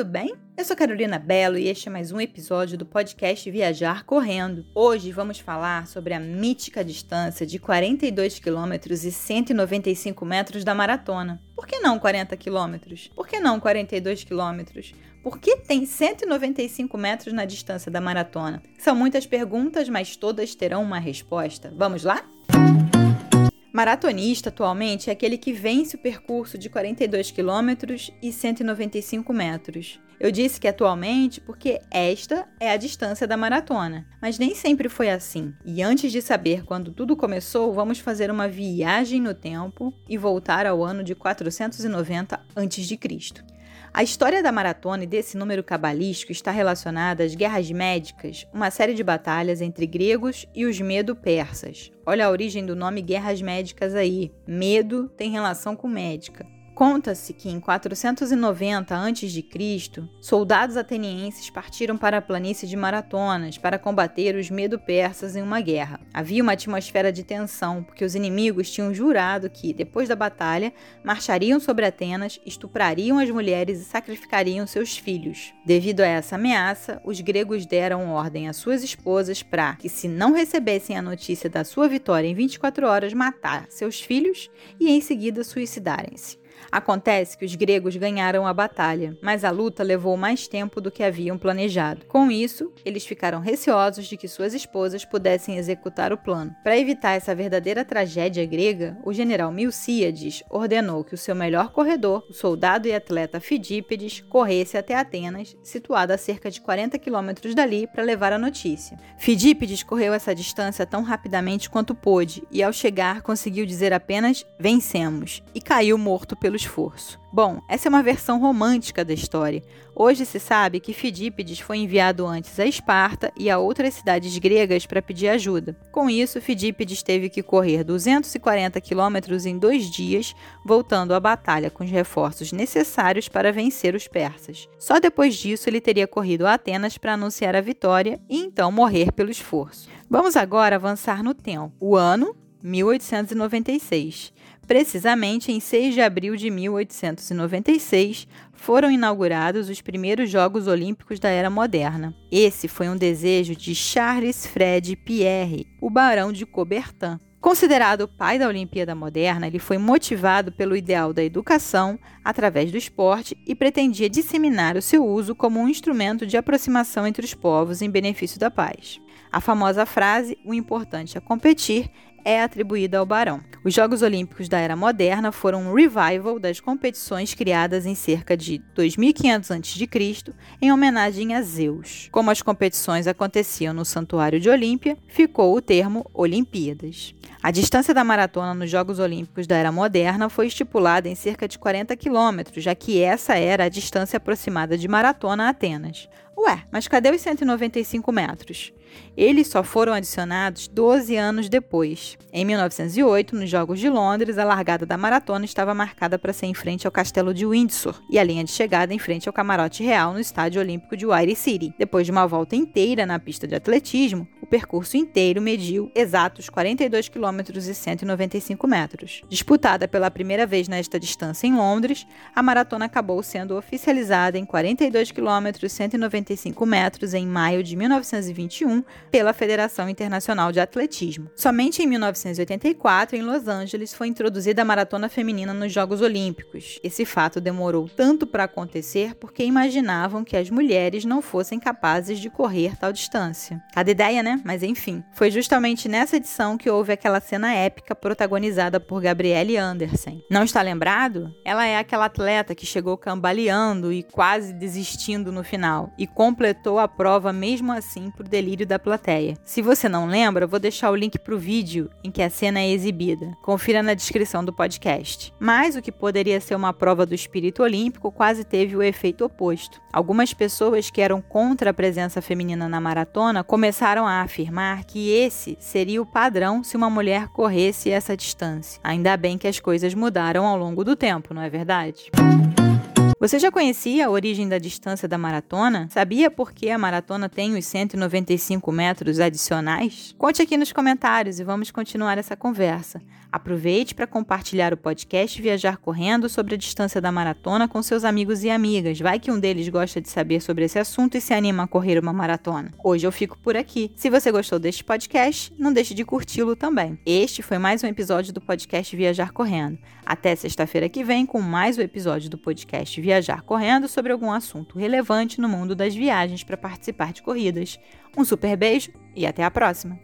tudo bem? Eu sou Carolina Belo e este é mais um episódio do podcast Viajar Correndo. Hoje vamos falar sobre a mítica distância de 42 quilômetros e 195 metros da maratona. Por que não 40 quilômetros? Por que não 42 quilômetros? Por que tem 195 metros na distância da maratona? São muitas perguntas, mas todas terão uma resposta. Vamos lá? Maratonista atualmente é aquele que vence o percurso de 42 quilômetros e 195 metros. Eu disse que atualmente porque esta é a distância da maratona, mas nem sempre foi assim. E antes de saber quando tudo começou, vamos fazer uma viagem no tempo e voltar ao ano de 490 a.C. A história da maratona e desse número cabalístico está relacionada às guerras médicas, uma série de batalhas entre gregos e os medo-persas. Olha a origem do nome guerras médicas aí. Medo tem relação com médica. Conta-se que em 490 a.C., soldados atenienses partiram para a planície de Maratonas para combater os medo-persas em uma guerra. Havia uma atmosfera de tensão, porque os inimigos tinham jurado que, depois da batalha, marchariam sobre Atenas, estuprariam as mulheres e sacrificariam seus filhos. Devido a essa ameaça, os gregos deram ordem às suas esposas para que, se não recebessem a notícia da sua vitória em 24 horas, matar seus filhos e em seguida suicidarem-se. Acontece que os gregos ganharam a batalha, mas a luta levou mais tempo do que haviam planejado. Com isso, eles ficaram receosos de que suas esposas pudessem executar o plano. Para evitar essa verdadeira tragédia grega, o general Milcíades ordenou que o seu melhor corredor, o soldado e atleta Fidípedes, corresse até Atenas, situada a cerca de 40 quilômetros dali, para levar a notícia. Fidípedes correu essa distância tão rapidamente quanto pôde e, ao chegar, conseguiu dizer apenas: Vencemos! e caiu morto pelo esforço. Bom, essa é uma versão romântica da história. Hoje se sabe que Fidípides foi enviado antes a Esparta e a outras cidades gregas para pedir ajuda. Com isso, Fidípides teve que correr 240 quilômetros em dois dias, voltando à batalha com os reforços necessários para vencer os persas. Só depois disso ele teria corrido a Atenas para anunciar a vitória e então morrer pelo esforço. Vamos agora avançar no tempo. O ano 1896. Precisamente em 6 de abril de 1896, foram inaugurados os primeiros Jogos Olímpicos da Era Moderna. Esse foi um desejo de Charles Fred Pierre, o Barão de Coubertin. Considerado o pai da Olimpíada Moderna, ele foi motivado pelo ideal da educação através do esporte e pretendia disseminar o seu uso como um instrumento de aproximação entre os povos em benefício da paz. A famosa frase: o importante é competir é atribuída ao barão. Os Jogos Olímpicos da Era Moderna foram um revival das competições criadas em cerca de 2500 a.C. em homenagem a Zeus. Como as competições aconteciam no Santuário de Olímpia, ficou o termo Olimpíadas. A distância da maratona nos Jogos Olímpicos da Era Moderna foi estipulada em cerca de 40 quilômetros, já que essa era a distância aproximada de maratona a Atenas. Ué, mas cadê os 195 metros? Eles só foram adicionados 12 anos depois. Em 1908, nos Jogos de Londres, a largada da maratona estava marcada para ser em frente ao Castelo de Windsor e a linha de chegada em frente ao Camarote Real no Estádio Olímpico de White City. Depois de uma volta inteira na pista de atletismo, percurso inteiro mediu exatos 42 km e 195 metros. Disputada pela primeira vez nesta distância em Londres, a maratona acabou sendo oficializada em 42 km e 195 metros em maio de 1921 pela Federação Internacional de Atletismo. Somente em 1984, em Los Angeles, foi introduzida a maratona feminina nos Jogos Olímpicos. Esse fato demorou tanto para acontecer porque imaginavam que as mulheres não fossem capazes de correr tal distância. Cada ideia, né? Mas enfim, foi justamente nessa edição que houve aquela cena épica protagonizada por Gabrielle Anderson. Não está lembrado? Ela é aquela atleta que chegou cambaleando e quase desistindo no final e completou a prova mesmo assim por delírio da plateia. Se você não lembra, vou deixar o link para o vídeo em que a cena é exibida. Confira na descrição do podcast. Mas o que poderia ser uma prova do espírito olímpico quase teve o efeito oposto. Algumas pessoas que eram contra a presença feminina na maratona começaram a afirmar que esse seria o padrão se uma mulher corresse essa distância. Ainda bem que as coisas mudaram ao longo do tempo, não é verdade? Você já conhecia a origem da distância da maratona? Sabia por que a maratona tem os 195 metros adicionais? Conte aqui nos comentários e vamos continuar essa conversa. Aproveite para compartilhar o podcast Viajar Correndo sobre a distância da maratona com seus amigos e amigas. Vai que um deles gosta de saber sobre esse assunto e se anima a correr uma maratona. Hoje eu fico por aqui. Se você gostou deste podcast, não deixe de curti-lo também. Este foi mais um episódio do podcast Viajar Correndo. Até sexta-feira que vem com mais um episódio do podcast Viajar Correndo sobre algum assunto relevante no mundo das viagens para participar de corridas. Um super beijo e até a próxima!